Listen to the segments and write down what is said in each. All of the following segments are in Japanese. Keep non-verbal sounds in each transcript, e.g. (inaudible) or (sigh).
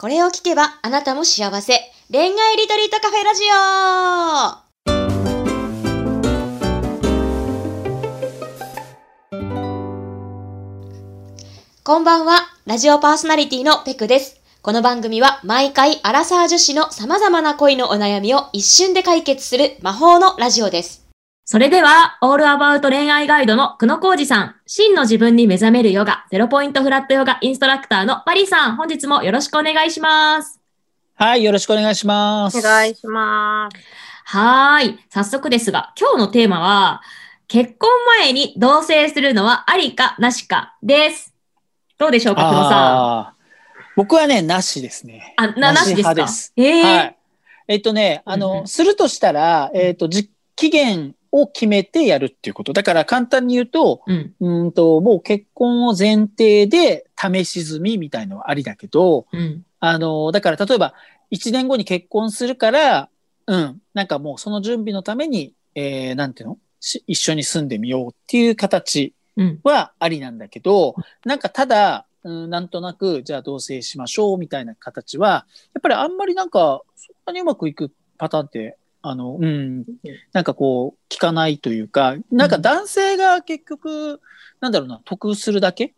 これを聞けばあなたも幸せ。恋愛リトリートカフェラジオこんばんは、ラジオパーソナリティのペクです。この番組は毎回アラサー女子の様々な恋のお悩みを一瞬で解決する魔法のラジオです。それでは、オールアバウト恋愛ガイドの久野浩二さん、真の自分に目覚めるヨガ、ゼロポイントフラットヨガインストラクターのマリーさん、本日もよろしくお願いします。はい、よろしくお願いします。お願いします。はーい。早速ですが、今日のテーマは、結婚前に同棲するのはありかなしかです。どうでしょうか、久野さん。僕はね、なしですね。あ、な、なしですか？派ですえーはい。えっとね、あの、するとしたら、えっと、じ期限を決めてやるっていうこと。だから簡単に言うと、うん。うーんと、もう結婚を前提で試し済みみたいのはありだけど、うん。あの、だから例えば、1年後に結婚するから、うん、なんかもうその準備のために、えー、なんていうの？し一緒に住んでみようっていう形うん。はありなんだけど、なんかただ、うん、なんとなく、じゃあ同棲しましょうみたいな形は、やっぱりあんまりなんか、そんなにうまくいくパターンって、あの、うん、なんかこう、聞かないというか、なんか男性が結局、なんだろうな、得するだけ？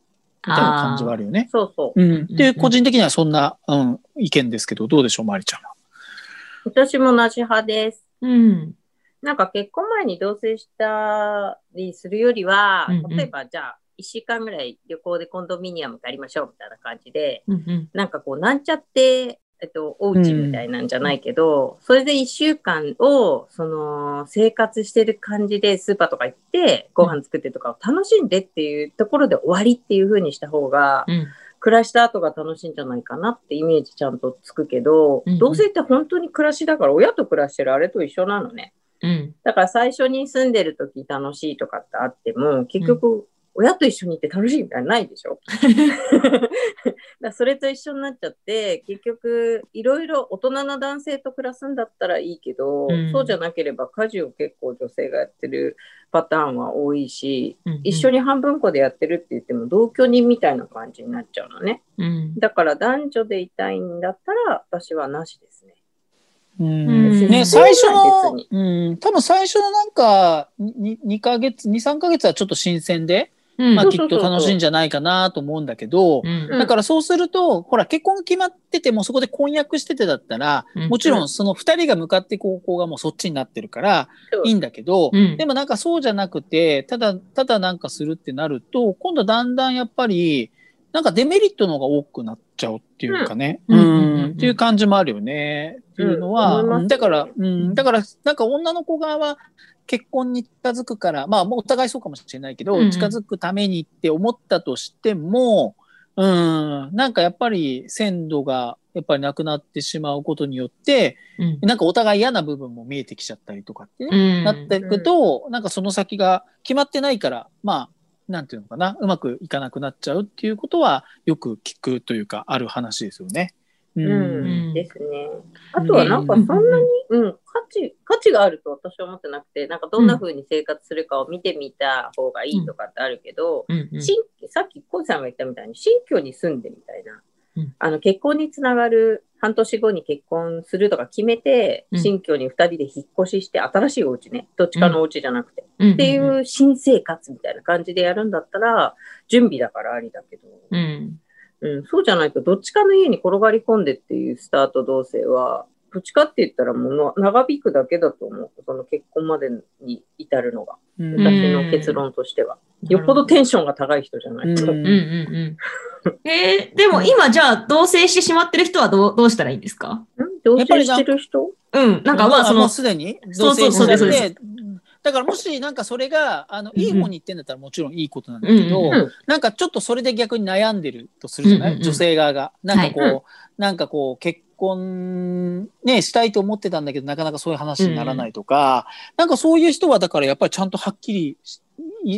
みたいな感じはあるよね。そうそう。うん。で、個人的にはそんな、うん、意見ですけど、どうでしょう、まりちゃんは？私も同じ派です。うん。なんか結婚前に同棲したりするよりは、うんうん例えばじゃあ、1週間ぐらい旅行でコンドミニアム借りましょうみたいな感じで、うん。うん。なんかこう、なんちゃって、えっと、お家みたいなんじゃないけど、それで1週間を、その、生活してる感じでスーパーとか行って、ご飯作ってとかを楽しんでっていうところで終わりっていう風にした方が、うん。暮らした後が楽しいんじゃないかなってイメージちゃんとつくけど、うんうん同棲って本当に暮らしだから親と暮らしてるあれと一緒なのね。うん。だから最初に住んでる時楽しいとかってあっても、結局親と一緒にいて楽しいみたいなのないでしょ？(laughs) だそれと一緒になっちゃって、結局いろいろ大人な男性と暮らすんだったらいいけど、うんそうじゃなければ家事を結構女性がやってるパターンは多いし、うん一緒に半分こでやってるって言っても同居人みたいな感じになっちゃうのね。うん。だから男女でいたいんだったら私はなしですね。うんうんね、最初の別、うん、多分最初のなんか、に2ヶ月、2、3ヶ月はちょっと新鮮で、うん。まあきっと楽しいんじゃないかなと思うんだけど、だからそうすると、ほら、結婚が決まってても、そこで婚約しててだったら、うん。もちろんその二人が向かっていく方向がもうそっちになってるから、いいんだけど、うん。でもなんかそうじゃなくて、ただ、ただなんかするってなると、今度だんだんやっぱり、なんかデメリットの方が多くなっちゃうっていうかね。うん。っていう感じもあるよね。いうのは、うんだから、うん。だから、なんか女の子側は結婚に近づくから、まあもうお互いそうかもしれないけど、うんうん近づくためにって思ったとしても、うん、なんかやっぱり鮮度がやっぱりなくなってしまうことによって、うんなんかお互い嫌な部分も見えてきちゃったりとかってね、うん。なっていくと、なんかその先が決まってないから、まあ、なんていうのかな、うまくいかなくなっちゃうっていうことはよく聞くというか、ある話ですよね。うん。うん、ですね。あとはなんかそんなに、うん、価値、価値があると私は思ってなくて、なんかどんな風に生活するかを見てみた方がいいとかってあるけど、うん。うん新さっきコウさんが言ったみたいに新居に住んでみたいな、うん。あの結婚につながる半年後に結婚するとか決めて、うん。新居に2人で引っ越しして新しいお家ねどっちかのお家じゃなくて、うん。っていう新生活みたいな感じでやるんだったら準備だからありだけど、うん。うん、そうじゃないとどっちかの家に転がり込んでっていうスタート同棲はどっちかって言ったらもうの長引くだけだと思う。その結婚までに至るのが。うん。私の結論としては、よっぽどテンションが高い人じゃないと、うん。うんうんうん。えー、でも今じゃあ同棲してしまってる人はどうどうしたらいいんですか？うん同棲してる人？うん。なんかまあそのもう、すでに？そうそうそうですそう。です同棲してうんだからもしなんかそれが、あの、うんいい方に行ってんだったらもちろんいいことなんだけど、うんうん。なんかちょっとそれで逆に悩んでるとするじゃない、うんうんうん。女性側が。なんかこう、はい。なんかこう、結婚ね、したいと思ってたんだけど、なかなかそういう話にならないとか、なんかそういう人はだからやっぱりちゃんとはっきり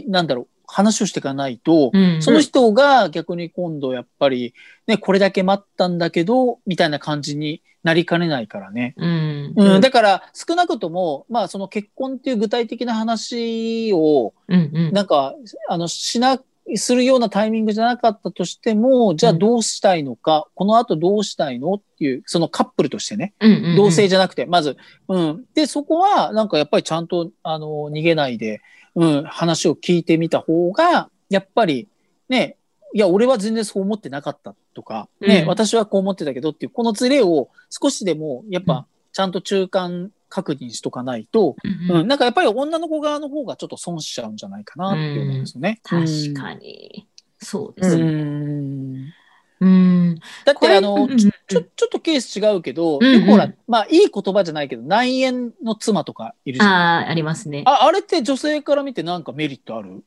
なんだろう、話をしていかないと、うんその人が逆に今度やっぱり、ね、これだけ待ったんだけど、みたいな感じになりかねないからね。うん。うん、だから少なくとも、まあその結婚っていう具体的な話を、うんうん。なんか、あの、しなするようなタイミングじゃなかったとしても、じゃあどうしたいのか、この後どうしたいのっていう、そのカップルとしてね、うんうんうん同性じゃなくて、まず、うん。で、そこは、なんかやっぱりちゃんと、あの、逃げないで、うん、話を聞いてみた方が、やっぱり、ね、いや、俺は全然そう思ってなかったとか、ね、うん私はこう思ってたけどっていう、このズレを少しでも、やっうんぱ、ちゃんと中間確認しとかないと、うんうん、なんかやっぱり女の子側の方がちょっと損しちゃうんじゃないかなって思うんですよね。確かに。そうでうん。すね。うんうん。だって、あの、うんうんちょ、ちょちょっとケース違うけど、うんうんよくほら、まあ、いい言葉じゃないけど、内縁の妻とかいるじゃん。ああ、ありますね。あ、あれって女性から見てなんかメリットある？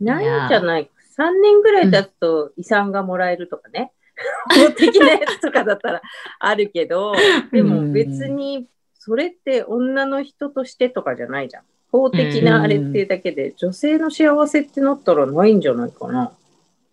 ないんじゃない ?3 年ぐらい経つと遺産がもらえるとかね。(laughs) 法的なやつとかだったらあるけど、でも別にそれって女の人としてとかじゃないじゃん。法的なあれっていうだけで、女性の幸せってなったらないんじゃないかな。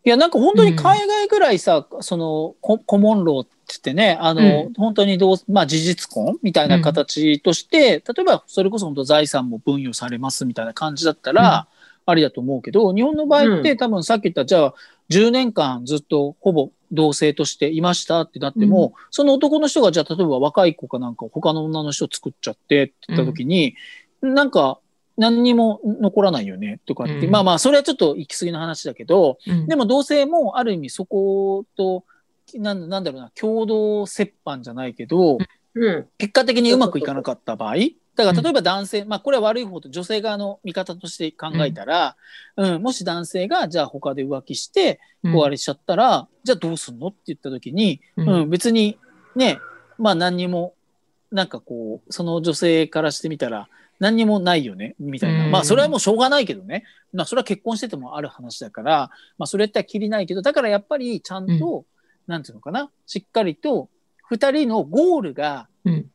いや、なんか本当に海外ぐらいさ、その、ココモンローって言ってね、あの、うん。本当にどう、まあ事実婚みたいな形として、例えばそれこそ本当財産も分与されますみたいな感じだったら、ありだと思うけど、日本の場合って、うん。多分さっき言った、じゃあ10年間ずっとほぼ同性としていましたってなっても、その男の人がじゃあ例えば若い子かなんか他の女の人作っちゃってって言った時に、なんか何にも残らないよねとかって、うん。まあまあそれはちょっと行き過ぎの話だけど、うん。でも同性もある意味そこと、なんなんだろうな、共同折半じゃないけど、うん。結果的にうまくいかなかった場合、だから例えば男性、まあこれは悪い方と女性側の見方として考えたら、うん、もし男性がじゃあ他で浮気して、こうあれしちゃったら、じゃあどうすんのって言った時に、ううんん、別にね、まあ何にも、なんかこう、その女性からしてみたら、何にもないよね、みたいな。うんまあそれはもうしょうがないけどね。まあそれは結婚しててもある話だから、まあそれってきりないけど、だからやっぱりちゃんと、なんていうのかな、しっかりと二人のゴールがうん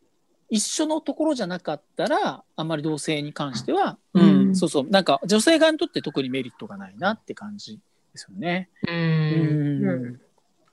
一緒のところじゃなかったら、あんまり同性に関しては、ううんん、そうそう、なんか女性側にとって特にメリットがないなって感じですよね。ううんん。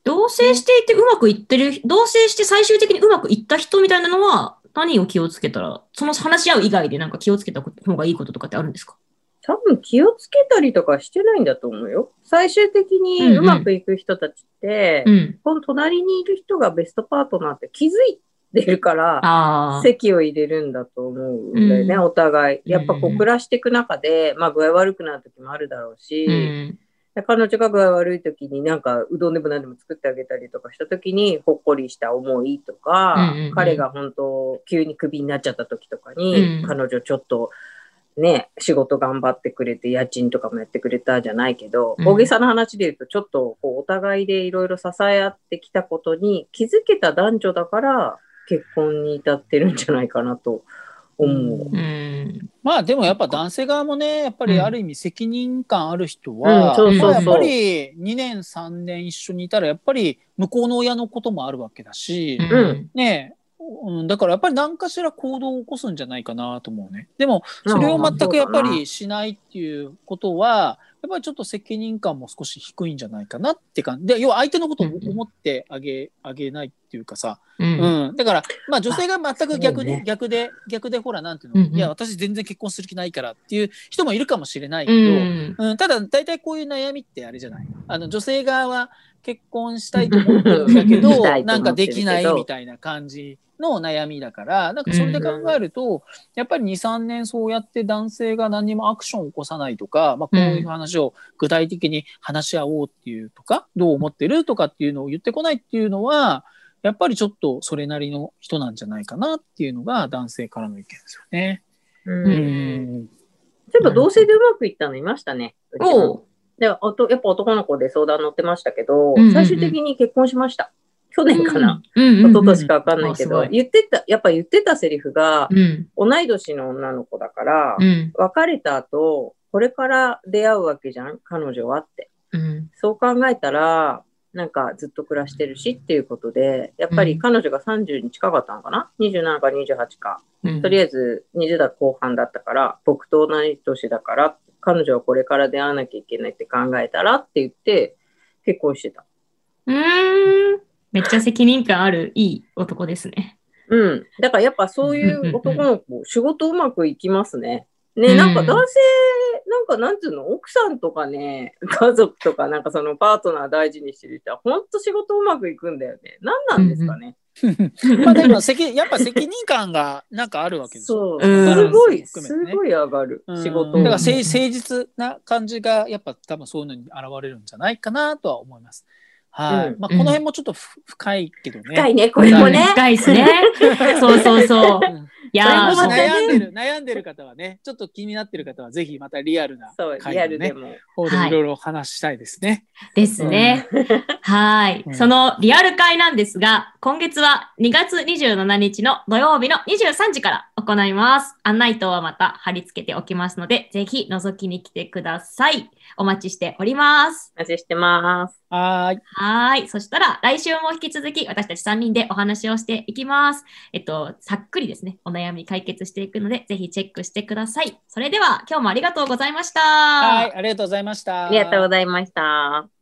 同棲していてうまくいってる、同棲して最終的にうまくいった人みたいなのは、何を気をつけたら、その話し合う以外でなんか気をつけた方がいいこととかってあるんですか？多分気をつけたりとかしてないんだと思うよ。最終的にうまくいく人たちって、うん。この隣にいる人がベストパートナーって気づいてるから。席を入れるんだと思うんだよね、うんお互い。やっぱこうんう暮らしていく中で、まあ具合悪くなる時もあるだろうし、うん。で彼女が具合悪い時になんかうどんでも何でも作ってあげたりとかした時にほっこりした思いとか、うんうんうん。彼が本当急にクビになっちゃった時とかに、うん。彼女ちょっとね、仕事頑張ってくれて家賃とかもやってくれたじゃないけど、うん。大げさな話で言うとちょっとこうお互いでいろいろ支え合ってきたことに気づけた男女だから結婚に至ってるんじゃないかなと思う。うん。まあでもやっぱ男性側もね、やっぱりある意味責任感ある人うんは、そうそうやっぱり2年3年一緒にいたらやっぱり向こうの親のこともあるわけだし、うん。ねうん、だからやっぱり何かしら行動を起こすんじゃないかなと思うね。でもそれを全くやっぱりしないっていうことは、やっぱりちょっと責任感も少し低いんじゃないかなって感じ。で、要は相手のことを思ってあげ、あげないっていうかさ、う。うんん、だから、まあ女性が全く逆に、そうね逆で、逆でほら、なんていうの、うんうんいや、私全然結婚する気ないからっていう人もいるかもしれないけうど、ん。うん、ただ、大体こういう悩みってあれじゃない？あの、女性側は結婚したいと思ってるんだけど (laughs) なんかできないみたいな感じの悩みだから、なんかそれで考えると、やっぱり2、3年そうやって男性が何もアクションを起こさないとか、まあこういう話を具体的に話し合おうっていうとか、どう思ってるとかっていうのを言ってこないっていうのは、やっぱりちょっとそれなりの人なんじゃないかなっていうのが男性からの意見ですよね。うんうん。ちょっと同性でうまくいったのいましたね。うちもおう。でおとやっぱ男の子で相談乗ってましたけど、うんうんうん最終的に結婚しました。去年かな。一昨年かわかんないけど、言ってた、やっぱ言ってたセリフが、うん。同い年の女の子だから、うん。別れた後、これから出会うわけじゃん、彼女はって。うん。そう考えたら、なんかずっと暮らしてるしっていうことで、やっぱり彼女が30に近かったのかな ?27 か28か。うん。とりあえず20代後半だったから、僕と同い年だから、彼女はこれから出会わなきゃいけないって考えたらって言って、結婚してた。うーん。めっちゃ責任感ある、いい男ですね。うん。だからやっぱそういう男の子、仕事うまくいきますね。ね、うんなんか男性、なんかなんつうの、奥さんとかね、家族とか、なんかそのパートナー大事にしてる人は、ほんと仕事うまくいくんだよね。何なんですかね。まあでも (laughs) 責やっぱ責任感がなんかあるわけですよ。そう、うんすごい、すごい上がる、うん仕事。だから誠実な感じがやっぱ多分そういうのに現れるんじゃないかなとは思います。はい。うんまあこの辺もちょっとふ深いけどね。深いね、これもね。深いですね。(laughs) そうそうそう。うんいや悩んでる悩んでる方はね、ちょっと気になってる方はぜひまたリアルなそう、リアルでも。方でいろいろ話したいですね。ですね。はい、うんそのリアル会なんですが、今月は2月27日の土曜日の23時から行います。案内等はまた貼り付けておきますので、ぜひ覗きに来てください。お待ちしております。お待ちしてます。はーい。はい。そしたら、来週も引き続き私たち3人でお話をしていきます。えっと、さっくりですね、お悩み解決していくので、ぜひチェックしてください。それでは、今日もありがとうございました。はい、ありがとうございました。ありがとうございました。